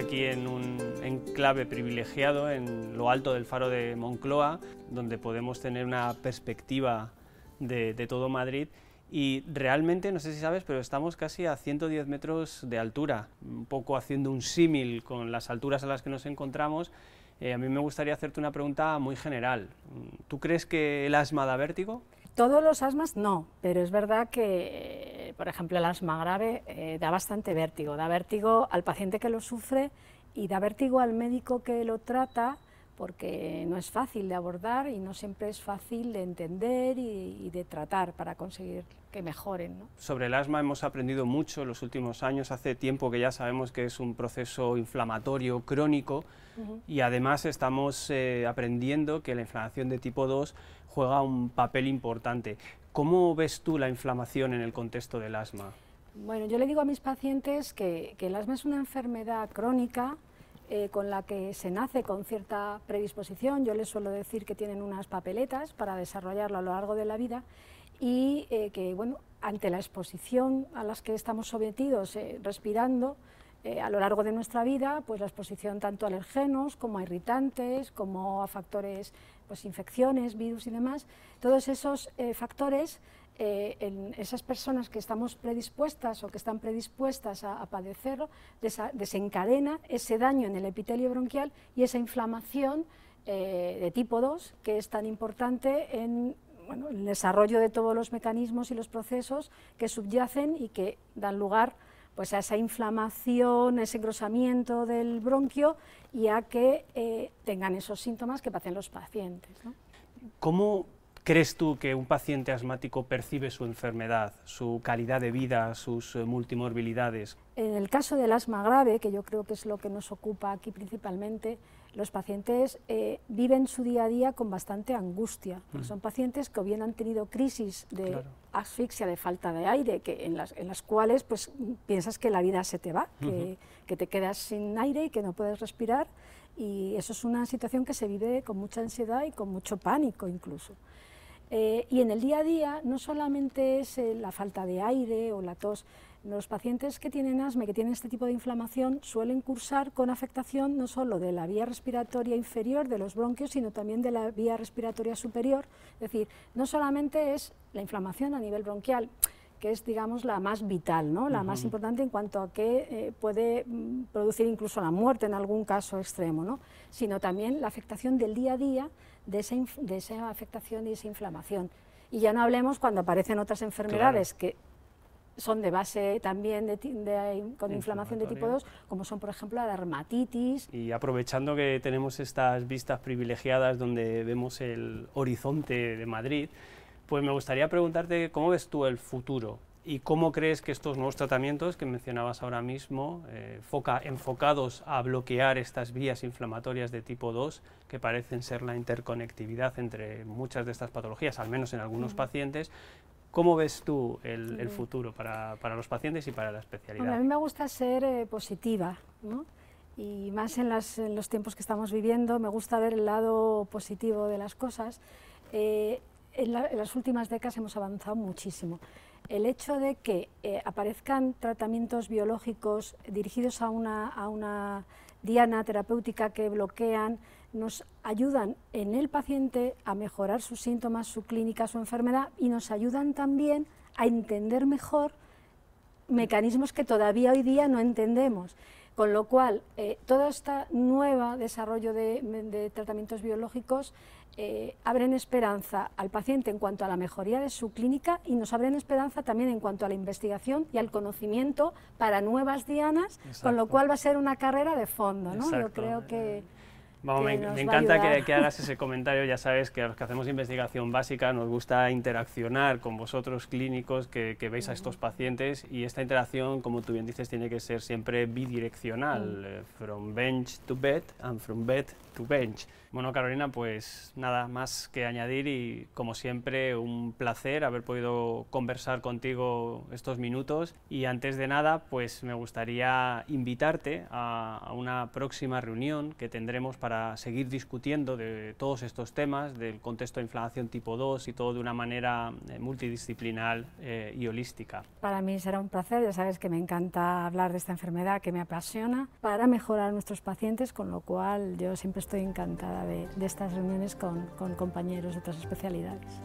aquí en un enclave privilegiado en lo alto del faro de Moncloa, donde podemos tener una perspectiva de, todo Madrid y realmente, no sé si sabes, pero estamos casi a 110 metros de altura, un poco haciendo un símil con las alturas a las que nos encontramos. Eh, a mí me gustaría hacerte una pregunta muy general. ¿Tú crees que el asma da vértigo? Todos los asmas no, pero es verdad que, por ejemplo, el asma grave eh, da bastante vértigo. Da vértigo al paciente que lo sufre y da vértigo al médico que lo trata porque no es fácil de abordar y no siempre es fácil de entender y, de tratar para conseguir que mejoren. Sobre el asma hemos aprendido mucho en los últimos años, hace tiempo que ya sabemos que es un proceso inflamatorio crónico y además estamos eh, aprendiendo que la inflamación de tipo 2 juega un papel importante. ¿Cómo ves tú la inflamación en el contexto del asma? Bueno, yo le digo a mis pacientes que, el asma es una enfermedad crónica eh, con la que se nace con cierta predisposición. Yo les suelo decir que tienen unas papeletas para desarrollarlo a lo largo de la vida y eh, que, bueno, ante la exposición a las que estamos sometidos eh, respirando, a lo largo de nuestra vida, pues la exposición tanto a alergenos como a irritantes, como a factores, pues infecciones, virus y demás, todos esos factores eh, en esas personas que estamos predispuestas o que están predispuestas a, padecerlo, desencadena ese daño en el epitelio bronquial y esa inflamación eh, de tipo 2 que es tan importante en el desarrollo de todos los mecanismos y los procesos que subyacen y que dan lugar pues, a esa inflamación, ese engrosamiento del bronquio y a que eh, tengan esos síntomas que pasen los pacientes. ¿Cómo ¿Crees tú que un paciente asmático percibe su enfermedad, su calidad de vida, sus eh, multimorbilidades? En el caso del asma grave, que yo creo que es lo que nos ocupa aquí principalmente, los pacientes eh, viven su día a día con bastante angustia. Mm. Son pacientes que o bien han tenido crisis de asfixia, de falta de aire, que en, las, en las cuales pues, piensas que la vida se te va, que, que te quedas sin aire y que no puedes respirar. Y eso es una situación que se vive con mucha ansiedad y con mucho pánico incluso. Eh, y en el día a día no solamente es eh, la falta de aire o la tos, los pacientes que tienen asma y que tienen este tipo de inflamación suelen cursar con afectación no solo de la vía respiratoria inferior, de los bronquios, sino también de la vía respiratoria superior. Es decir, no solamente es la inflamación a nivel bronquial, que es, digamos, la más vital, ¿no? la más importante en cuanto a que eh, puede mm, producir incluso la muerte en algún caso extremo, ¿no? sino también la afectación del día a día de esa, de esa afectación y esa inflamación. Y ya no hablemos cuando aparecen otras enfermedades que son de base también de, con inflamación de tipo 2, como son, por ejemplo, la dermatitis. Y aprovechando que tenemos estas vistas privilegiadas donde vemos el horizonte de Madrid, pues me gustaría preguntarte cómo ves tú el futuro ¿Y cómo crees que estos nuevos tratamientos que mencionabas ahora mismo, eh, enfocados a bloquear estas vías inflamatorias de tipo 2, que parecen ser la interconectividad entre muchas de estas patologías, al menos en algunos pacientes, ¿cómo ves tú el, futuro para, los pacientes y para la especialidad? a mí me gusta ser eh, positiva, y más en, los tiempos que estamos viviendo, me gusta ver el lado positivo de las cosas. Eh, en, las últimas décadas hemos avanzado muchísimo el hecho de que eh, aparezcan tratamientos biológicos dirigidos a una, diana terapéutica que bloquean, nos ayudan en el paciente a mejorar sus síntomas, su clínica, su enfermedad y nos ayudan también a entender mejor mecanismos que todavía hoy día no entendemos. Con lo cual, eh, todo este nuevo desarrollo de, tratamientos biológicos eh, abren esperanza al paciente en cuanto a la mejoría de su clínica y nos abren esperanza también en cuanto a la investigación y al conocimiento para nuevas dianas, con lo cual va a ser una carrera de fondo. ¿no? Yo creo que me, encanta que, hagas ese comentario, ya sabes que a los que hacemos investigación básica nos gusta interaccionar con vosotros clínicos que, veis a estos pacientes y esta interacción, como tú bien dices, tiene que ser siempre bidireccional, eh, from bench to bed and from bed tu bench. Bueno, Carolina, pues nada más que añadir y como siempre un placer haber podido conversar contigo estos minutos y antes de nada pues me gustaría invitarte a, una próxima reunión que tendremos para seguir discutiendo de todos estos temas del contexto de inflamación tipo 2 y todo de una manera eh, multidisciplinar eh, y holística. Para mí será un placer, ya sabes que me encanta hablar de esta enfermedad que me apasiona para mejorar a nuestros pacientes, con lo cual yo siempre estoy encantada de, estas reuniones con compañeros de otras especialidades.